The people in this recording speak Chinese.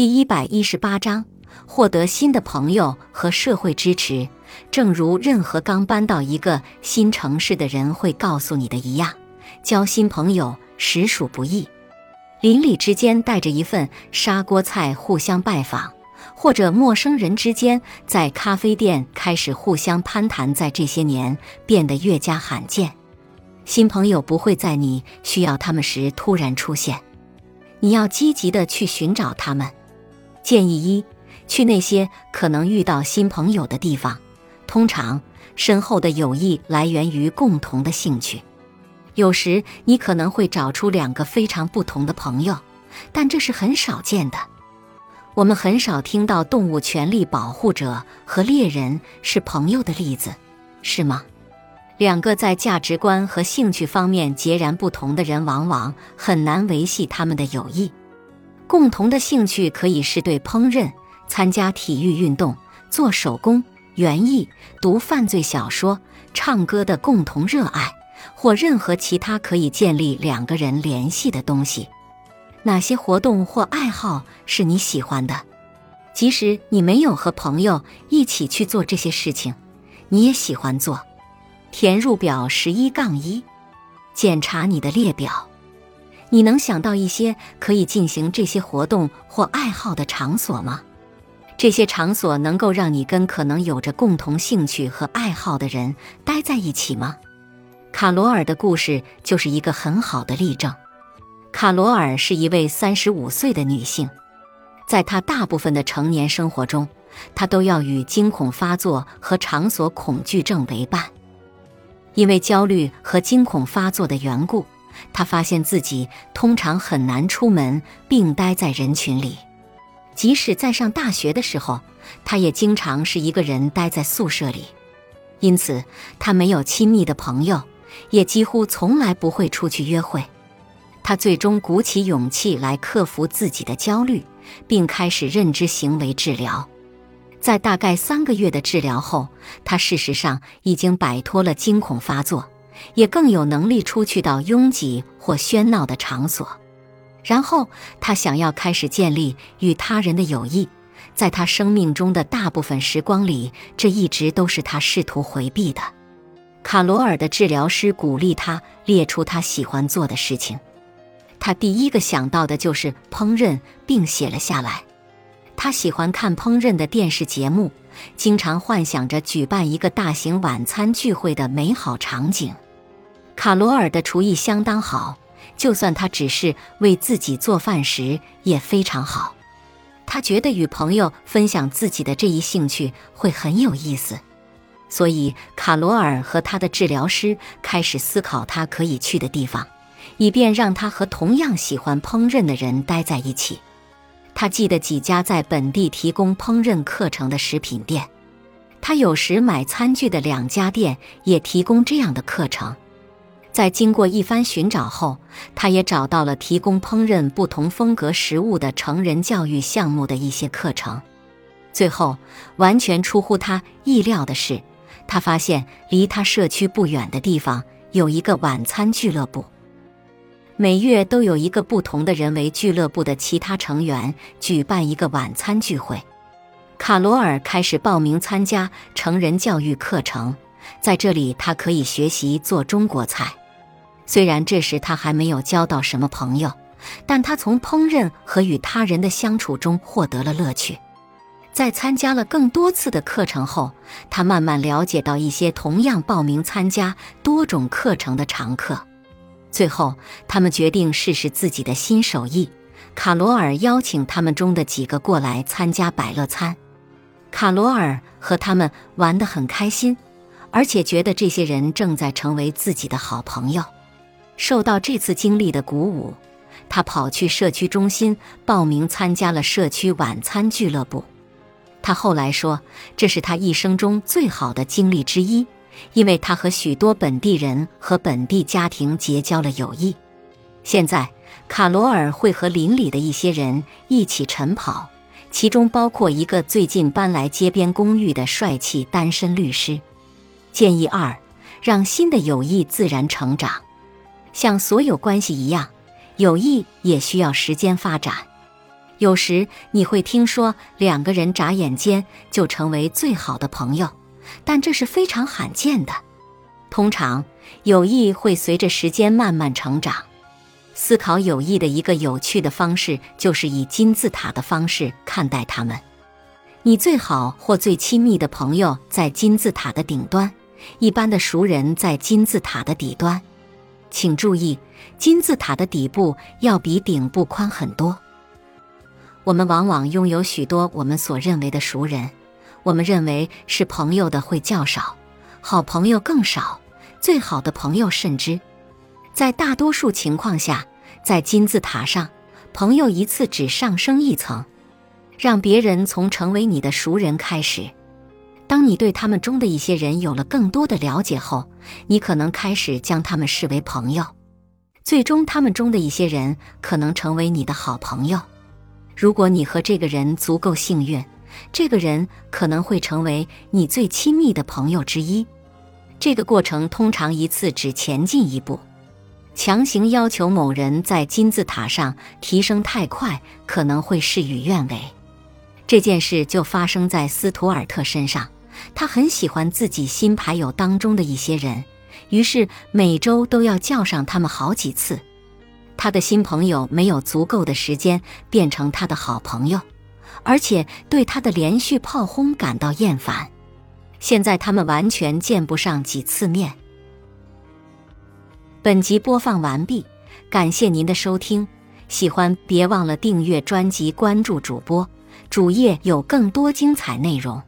第一百一十八章：获得新的朋友和社会支持。正如任何刚搬到一个新城市的人会告诉你的一样，交新朋友实属不易。邻里之间带着一份砂锅菜互相拜访，或者陌生人之间在咖啡店开始互相攀谈，在这些年变得越加罕见。新朋友不会在你需要他们时突然出现，你要积极的去寻找他们。建议一：去那些可能遇到新朋友的地方。通常，深厚的友谊来源于共同的兴趣。有时你可能会找出两个非常不同的朋友，但这是很少见的。我们很少听到动物权利保护者和猎人是朋友的例子，是吗？两个在价值观和兴趣方面截然不同的人，往往很难维系他们的友谊。共同的兴趣可以是对烹饪、参加体育运动、做手工。园艺、读犯罪小说、唱歌的共同热爱，或任何其他可以建立两个人联系的东西。哪些活动或爱好是你喜欢的？即使你没有和朋友一起去做这些事情，你也喜欢做。填入表十一杠一，检查你的列表。你能想到一些可以进行这些活动或爱好的场所吗？这些场所能够让你跟可能有着共同兴趣和爱好的人待在一起吗？卡罗尔的故事就是一个很好的例证。卡罗尔是一位三十五岁的女性，在她大部分的成年生活中，她都要与惊恐发作和场所恐惧症为伴。因为焦虑和惊恐发作的缘故，他发现自己通常很难出门并待在人群里。即使在上大学的时候，他也经常是一个人待在宿舍里，因此他没有亲密的朋友，也几乎从来不会出去约会。他最终鼓起勇气来克服自己的焦虑，并开始认知行为治疗。在大概三个月的治疗后，他事实上已经摆脱了惊恐发作，也更有能力出去到拥挤或喧闹的场所。然后，他想要开始建立与他人的友谊。在他生命中的大部分时光里，这一直都是他试图回避的。卡罗尔的治疗师鼓励他列出他喜欢做的事情。他第一个想到的就是烹饪，并写了下来。他喜欢看烹饪的电视节目，经常幻想着举办一个大型晚餐聚会的美好场景。卡罗尔的厨艺相当好。就算他只是为自己做饭时也非常好，他觉得与朋友分享自己的这一兴趣会很有意思，所以卡罗尔和他的治疗师开始思考他可以去的地方，以便让他和同样喜欢烹饪的人待在一起。他记得几家在本地提供烹饪课程的食品店，他有时买餐具的两家店也提供这样的课程。在经过一番寻找后，他也找到了提供烹饪不同风格食物的成人教育项目的一些课程。最后，完全出乎他意料的是，他发现离他社区不远的地方有一个晚餐俱乐部。每月都有一个不同的人为俱乐部的其他成员举办一个晚餐聚会。卡罗尔开始报名参加成人教育课程，在这里他可以学习做中国菜。虽然这时他还没有交到什么朋友，但他从烹饪和与他人的相处中获得了乐趣。在参加了更多次的课程后，他慢慢了解到一些同样报名参加多种课程的常客。最后，他们决定试试自己的新手艺。卡罗尔邀请他们中的几个过来参加百乐餐。卡罗尔和他们玩得很开心，而且觉得这些人正在成为自己的好朋友。受到这次经历的鼓舞，他跑去社区中心报名参加了社区晚餐俱乐部。他后来说，这是他一生中最好的经历之一，因为他和许多本地人和本地家庭结交了友谊。现在，卡罗尔会和邻里的一些人一起晨跑，其中包括一个最近搬来街边公寓的帅气单身律师。建议二：让新的友谊自然成长。像所有关系一样，友谊也需要时间发展。有时你会听说两个人眨眼间就成为最好的朋友，但这是非常罕见的。通常，友谊会随着时间慢慢成长。思考友谊的一个有趣的方式，就是以金字塔的方式看待他们。你最好或最亲密的朋友在金字塔的顶端，一般的熟人在金字塔的底端。请注意，金字塔的底部要比顶部宽很多。我们往往拥有许多我们所认为的熟人，我们认为是朋友的会较少，好朋友更少，最好的朋友甚至，在大多数情况下，在金字塔上，朋友一次只上升一层，让别人从成为你的熟人开始。当你对他们中的一些人有了更多的了解后，你可能开始将他们视为朋友，最终他们中的一些人可能成为你的好朋友。如果你和这个人足够幸运，这个人可能会成为你最亲密的朋友之一。这个过程通常一次只前进一步。强行要求某人在金字塔上提升太快，可能会事与愿违。这件事就发生在斯图尔特身上。他很喜欢自己新牌友当中的一些人，于是每周都要叫上他们好几次。他的新朋友没有足够的时间变成他的好朋友，而且对他的连续炮轰感到厌烦。现在他们完全见不上几次面。本集播放完毕，感谢您的收听。喜欢别忘了订阅专辑、关注主播，主页有更多精彩内容。